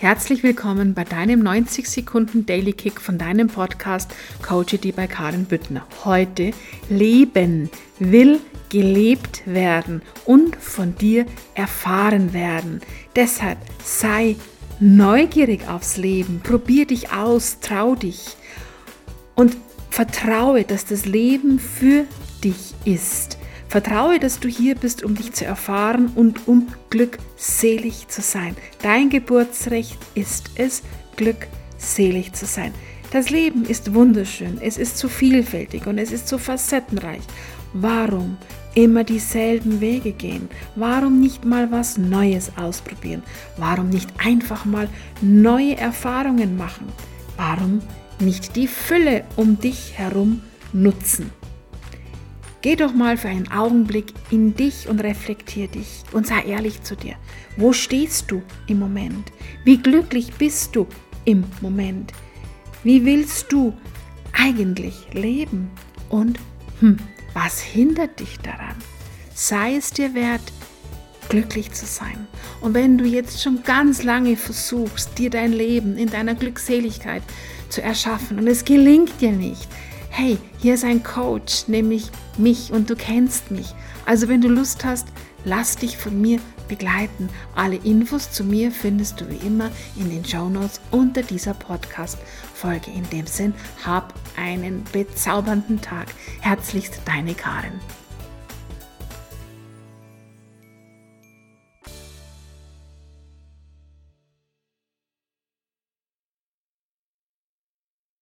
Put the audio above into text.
Herzlich willkommen bei deinem 90 Sekunden Daily Kick von deinem Podcast Coachity bei Karin Büttner. Heute Leben will gelebt werden und von dir erfahren werden. Deshalb sei neugierig aufs Leben, probier dich aus, trau dich und vertraue, dass das Leben für dich ist. Vertraue, dass du hier bist, um dich zu erfahren und um glückselig zu sein. Dein Geburtsrecht ist es, glückselig zu sein. Das Leben ist wunderschön, es ist so vielfältig und es ist so facettenreich. Warum immer dieselben Wege gehen? Warum nicht mal was Neues ausprobieren? Warum nicht einfach mal neue Erfahrungen machen? Warum nicht die Fülle um dich herum nutzen? Geh doch mal für einen Augenblick in dich und reflektier dich und sei ehrlich zu dir. Wo stehst du im Moment? Wie glücklich bist du im Moment? Wie willst du eigentlich leben? Und hm, was hindert dich daran? Sei es dir wert, glücklich zu sein. Und wenn du jetzt schon ganz lange versuchst, dir dein Leben in deiner Glückseligkeit zu erschaffen und es gelingt dir nicht, hey, hier ist ein Coach, nämlich mich und du kennst mich. Also wenn du Lust hast, lass dich von mir begleiten. Alle Infos zu mir findest du wie immer in den Show Notes unter dieser Podcast-Folge. In dem Sinn, hab einen bezaubernden Tag. Herzlichst deine Karin.